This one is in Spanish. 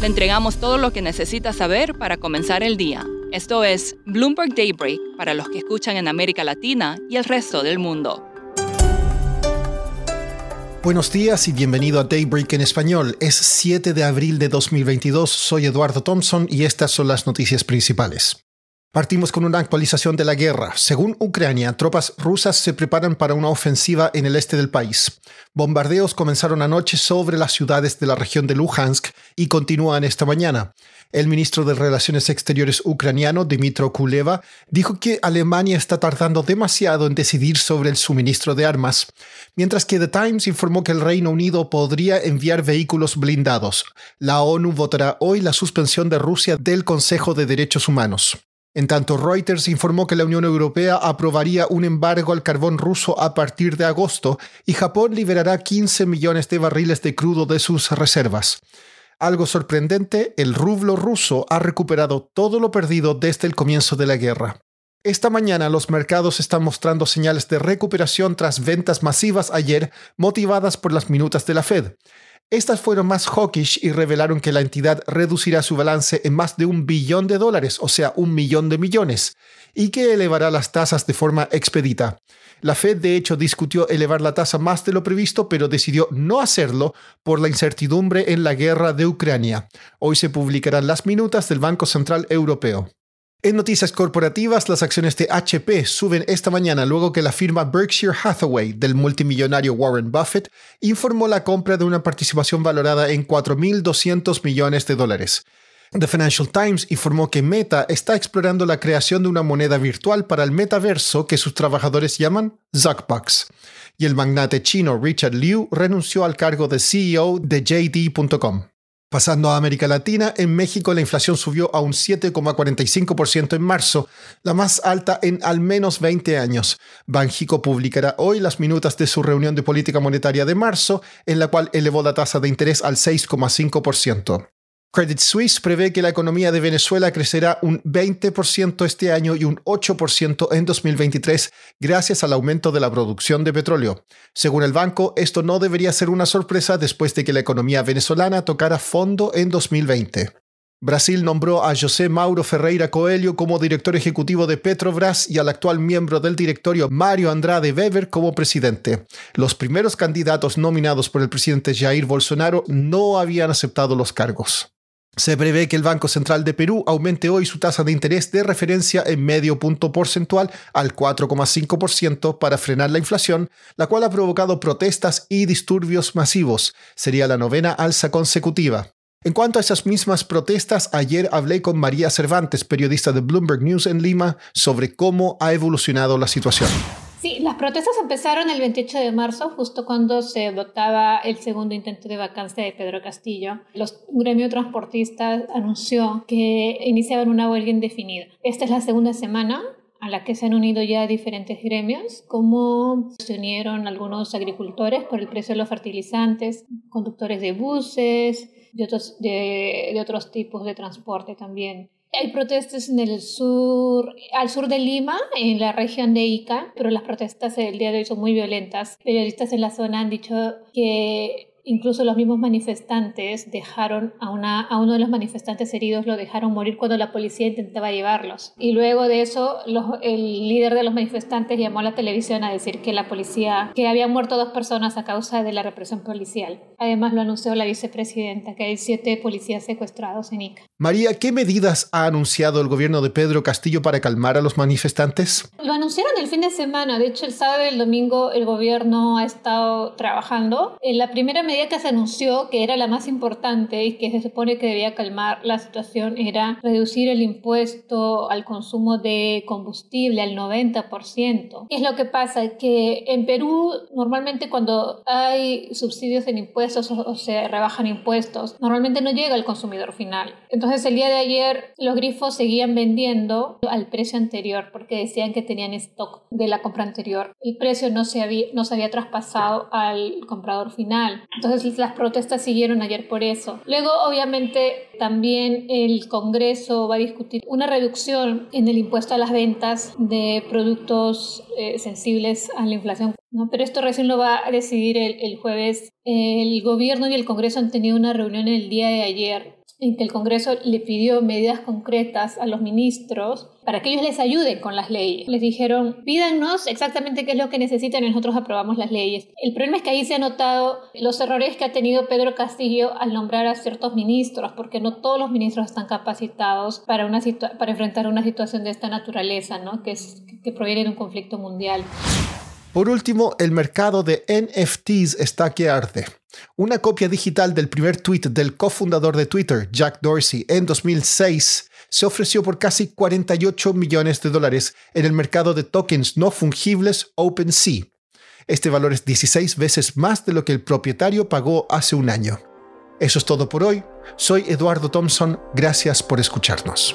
Le entregamos todo lo que necesita saber para comenzar el día. Esto es Bloomberg Daybreak para los que escuchan en América Latina y el resto del mundo. Buenos días y bienvenido a Daybreak en español. Es 7 de abril de 2022. Soy Eduardo Thompson y estas son las noticias principales. Partimos con una actualización de la guerra. Según Ucrania, tropas rusas se preparan para una ofensiva en el este del país. Bombardeos comenzaron anoche sobre las ciudades de la región de Luhansk y continúan esta mañana. El ministro de Relaciones Exteriores ucraniano, Dmitro Kuleva, dijo que Alemania está tardando demasiado en decidir sobre el suministro de armas, mientras que The Times informó que el Reino Unido podría enviar vehículos blindados. La ONU votará hoy la suspensión de Rusia del Consejo de Derechos Humanos. En tanto, Reuters informó que la Unión Europea aprobaría un embargo al carbón ruso a partir de agosto y Japón liberará 15 millones de barriles de crudo de sus reservas. Algo sorprendente, el rublo ruso ha recuperado todo lo perdido desde el comienzo de la guerra. Esta mañana los mercados están mostrando señales de recuperación tras ventas masivas ayer motivadas por las minutas de la Fed. Estas fueron más hawkish y revelaron que la entidad reducirá su balance en más de un billón de dólares, o sea, un millón de millones, y que elevará las tasas de forma expedita. La Fed, de hecho, discutió elevar la tasa más de lo previsto, pero decidió no hacerlo por la incertidumbre en la guerra de Ucrania. Hoy se publicarán las minutas del Banco Central Europeo. En noticias corporativas, las acciones de HP suben esta mañana luego que la firma Berkshire Hathaway del multimillonario Warren Buffett informó la compra de una participación valorada en 4.200 millones de dólares. The Financial Times informó que Meta está explorando la creación de una moneda virtual para el metaverso que sus trabajadores llaman Zuckbucks. Y el magnate chino Richard Liu renunció al cargo de CEO de JD.com. Pasando a América Latina, en México la inflación subió a un 7,45% en marzo, la más alta en al menos 20 años. Banjico publicará hoy las minutas de su reunión de política monetaria de marzo, en la cual elevó la tasa de interés al 6,5%. Credit Suisse prevé que la economía de Venezuela crecerá un 20% este año y un 8% en 2023 gracias al aumento de la producción de petróleo. Según el banco, esto no debería ser una sorpresa después de que la economía venezolana tocara fondo en 2020. Brasil nombró a José Mauro Ferreira Coelho como director ejecutivo de Petrobras y al actual miembro del directorio Mario Andrade Weber como presidente. Los primeros candidatos nominados por el presidente Jair Bolsonaro no habían aceptado los cargos. Se prevé que el Banco Central de Perú aumente hoy su tasa de interés de referencia en medio punto porcentual al 4,5% para frenar la inflación, la cual ha provocado protestas y disturbios masivos. Sería la novena alza consecutiva. En cuanto a esas mismas protestas, ayer hablé con María Cervantes, periodista de Bloomberg News en Lima, sobre cómo ha evolucionado la situación. Sí, las protestas empezaron el 28 de marzo, justo cuando se votaba el segundo intento de vacancia de Pedro Castillo. Los gremio transportistas anunció que iniciaban una huelga indefinida. Esta es la segunda semana a la que se han unido ya diferentes gremios, como se unieron algunos agricultores por el precio de los fertilizantes, conductores de buses, de, de otros tipos de transporte también. Hay protestas en el sur, al sur de Lima, en la región de Ica, pero las protestas el día de hoy son muy violentas. Periodistas en la zona han dicho que Incluso los mismos manifestantes dejaron a, una, a uno de los manifestantes heridos, lo dejaron morir cuando la policía intentaba llevarlos. Y luego de eso, el líder de los manifestantes llamó a la televisión a decir que la policía, que habían muerto dos personas a causa de la represión policial. Además lo anunció la vicepresidenta, que hay siete policías secuestrados en Ica. María, ¿qué medidas ha anunciado el gobierno de Pedro Castillo para calmar a los manifestantes? Lo anunciaron el fin de semana. De hecho, el sábado y el domingo el gobierno ha estado trabajando. En la primera medida medida que se anunció que era la más importante y que se supone que debía calmar la situación era reducir el impuesto al consumo de combustible al 90%. ¿Qué es lo que pasa? Que en Perú normalmente cuando hay subsidios en impuestos o, se rebajan impuestos, normalmente no llega al consumidor final. Entonces el día de ayer los grifos seguían vendiendo al precio anterior porque decían que tenían stock de la compra anterior. El precio no se había, no se había traspasado al comprador final. Entonces las protestas siguieron ayer por eso. Luego obviamente también el Congreso va a discutir una reducción en el impuesto a las ventas de productos eh, sensibles a la inflación. ¿no? Pero esto recién lo va a decidir el, el jueves. El gobierno y el Congreso han tenido una reunión el día de ayer en que el Congreso le pidió medidas concretas a los ministros para que ellos les ayuden con las leyes. Les dijeron, pídanos exactamente qué es lo que necesitan y nosotros aprobamos las leyes. El problema es que ahí se han notado los errores que ha tenido Pedro Castillo al nombrar a ciertos ministros, porque no todos los ministros están capacitados para, una para enfrentar una situación de esta naturaleza, ¿no? que, es, que proviene de un conflicto mundial. Por último, el mercado de NFTs está que arde. Una copia digital del primer tweet del cofundador de Twitter, Jack Dorsey, en 2006 se ofreció por casi 48 millones de dólares en el mercado de tokens no fungibles OpenSea. Este valor es 16 veces más de lo que el propietario pagó hace un año. Eso es todo por hoy. Soy Eduardo Thompson. Gracias por escucharnos.